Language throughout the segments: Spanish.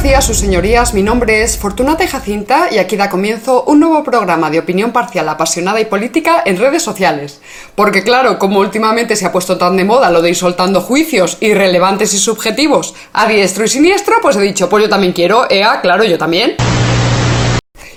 buenos días, sus señorías. Mi nombre es Fortunata Jacinta y aquí da comienzo un nuevo programa de opinión parcial, apasionada y política en redes sociales. Porque claro, como últimamente se ha puesto tan de moda lo de ir soltando juicios irrelevantes y subjetivos a diestro y siniestro, pues he dicho, pues yo también quiero, ea, claro, yo también.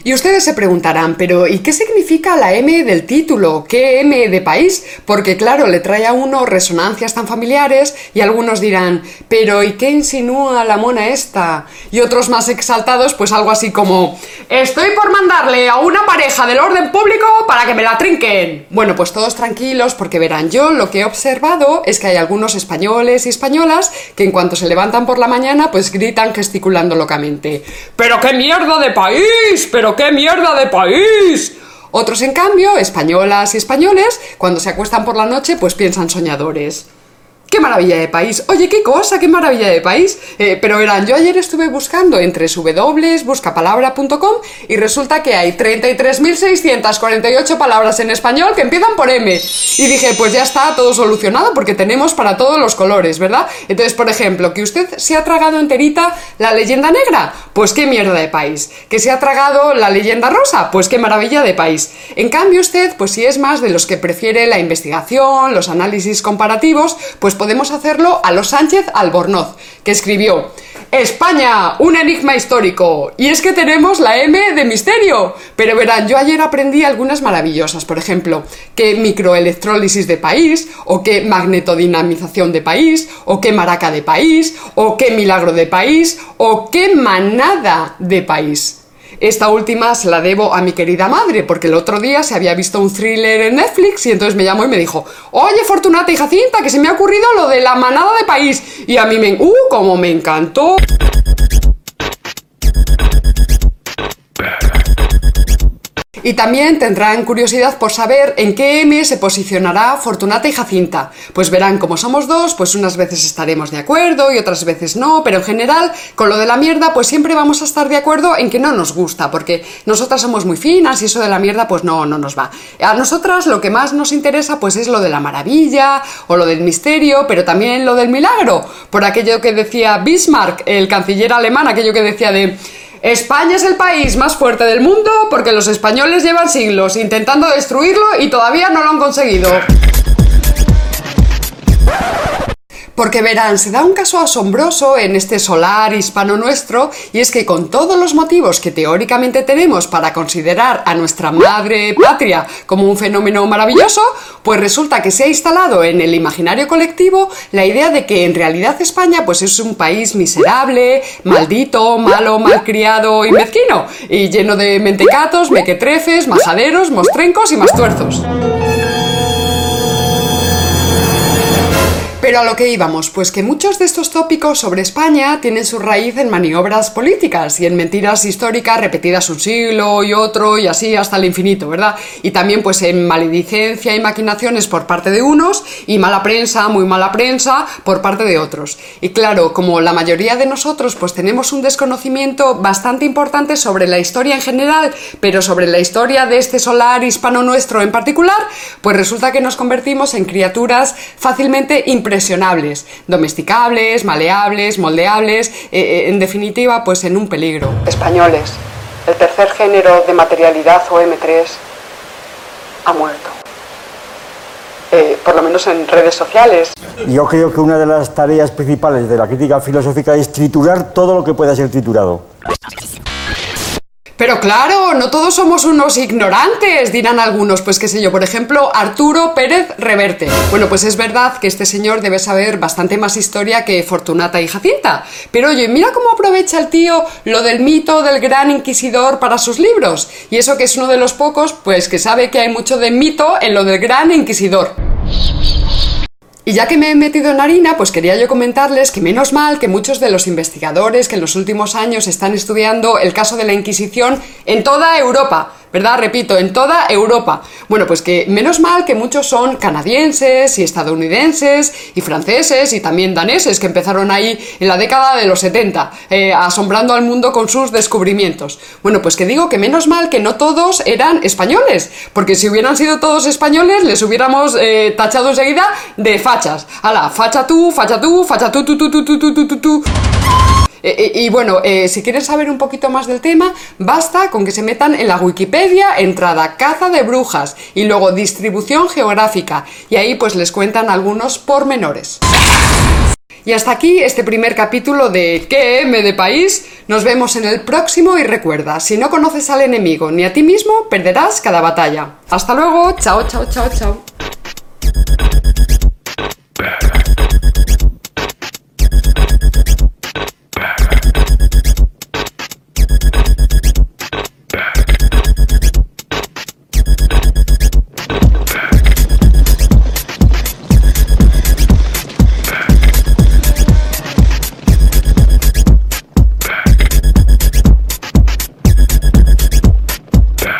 Y ustedes se preguntarán, pero ¿y qué significa la M del título? ¿Qué M de país? Porque claro, le trae a uno resonancias tan familiares y algunos dirán, pero ¿y qué insinúa la mona esta? Y otros más exaltados, pues algo así como, estoy por mandarle a una pareja del orden público para que me la trinquen. Bueno, pues todos tranquilos porque verán, yo lo que he observado es que hay algunos españoles y españolas que en cuanto se levantan por la mañana, pues gritan gesticulando locamente, pero qué mierda de país, pero qué mierda de país! Otros, en cambio, españolas y españoles, cuando se acuestan por la noche, pues piensan soñadores. ¡Qué maravilla de país! Oye, qué cosa, qué maravilla de país. Eh, pero verán, yo ayer estuve buscando entre www.buscapalabra.com y resulta que hay 33.648 palabras en español que empiezan por M. Y dije, pues ya está todo solucionado porque tenemos para todos los colores, ¿verdad? Entonces, por ejemplo, que usted se ha tragado enterita la leyenda negra, pues qué mierda de país. Que se ha tragado la leyenda rosa, pues qué maravilla de país. En cambio, usted, pues si es más de los que prefiere la investigación, los análisis comparativos, pues podemos hacerlo a los Sánchez Albornoz, que escribió España, un enigma histórico. Y es que tenemos la M de misterio. Pero verán, yo ayer aprendí algunas maravillosas. Por ejemplo, qué microelectrólisis de país, o qué magnetodinamización de país, o qué maraca de país, o qué milagro de país, o qué manada de país. Esta última se la debo a mi querida madre, porque el otro día se había visto un thriller en Netflix y entonces me llamó y me dijo, oye Fortunata y Jacinta, que se me ha ocurrido lo de la manada de país. Y a mí me... ¡Uh! Como me encantó. Y también tendrán curiosidad por saber en qué M se posicionará Fortunata y Jacinta. Pues verán, como somos dos, pues unas veces estaremos de acuerdo y otras veces no, pero en general, con lo de la mierda, pues siempre vamos a estar de acuerdo en que no nos gusta, porque nosotras somos muy finas y eso de la mierda, pues no, no nos va. A nosotras lo que más nos interesa, pues es lo de la maravilla o lo del misterio, pero también lo del milagro, por aquello que decía Bismarck, el canciller alemán, aquello que decía de España es el país más fuerte del mundo porque los españoles llevan siglos intentando destruirlo y todavía no lo han conseguido. Porque verán, se da un caso asombroso en este solar hispano nuestro, y es que con todos los motivos que teóricamente tenemos para considerar a nuestra madre patria como un fenómeno maravilloso, pues resulta que se ha instalado en el imaginario colectivo la idea de que en realidad España pues es un país miserable, maldito, malo, malcriado y mezquino, y lleno de mentecatos, mequetrefes, majaderos, mostrencos y mastuerzos. Pero a lo que íbamos, pues que muchos de estos tópicos sobre España tienen su raíz en maniobras políticas y en mentiras históricas repetidas un siglo y otro y así hasta el infinito, ¿verdad? Y también pues en maledicencia y maquinaciones por parte de unos y mala prensa, muy mala prensa por parte de otros. Y claro, como la mayoría de nosotros pues tenemos un desconocimiento bastante importante sobre la historia en general, pero sobre la historia de este solar hispano nuestro en particular, pues resulta que nos convertimos en criaturas fácilmente impresionantes impresionables, domesticables, maleables, moldeables, eh, eh, en definitiva, pues en un peligro. Españoles, el tercer género de materialidad o M3 ha muerto. Eh, por lo menos en redes sociales. Yo creo que una de las tareas principales de la crítica filosófica es triturar todo lo que pueda ser triturado. Pero claro, no todos somos unos ignorantes, dirán algunos. Pues qué sé yo, por ejemplo, Arturo Pérez Reverte. Bueno, pues es verdad que este señor debe saber bastante más historia que Fortunata y Jacinta. Pero oye, mira cómo aprovecha el tío lo del mito del gran inquisidor para sus libros. Y eso que es uno de los pocos, pues que sabe que hay mucho de mito en lo del gran inquisidor. Y ya que me he metido en harina, pues quería yo comentarles que menos mal que muchos de los investigadores que en los últimos años están estudiando el caso de la Inquisición en toda Europa, ¿verdad? Repito, en toda Europa. Bueno, pues que menos mal que muchos son canadienses y estadounidenses y franceses y también daneses que empezaron ahí en la década de los 70, eh, asombrando al mundo con sus descubrimientos. Bueno, pues que digo que menos mal que no todos eran españoles, porque si hubieran sido todos españoles les hubiéramos eh, tachado enseguida de fachas. ¡Hala! Facha tú, facha tú, facha tú, tú, tú, tú, tú, tú, tú, tú. Eh, eh, y bueno, eh, si quieren saber un poquito más del tema, basta con que se metan en la Wikipedia, entrada caza de brujas y luego distribución geográfica. Y ahí pues les cuentan algunos pormenores. Y hasta aquí este primer capítulo de ¿Qué M de país? Nos vemos en el próximo y recuerda, si no conoces al enemigo ni a ti mismo, perderás cada batalla. Hasta luego, chao, chao, chao, chao.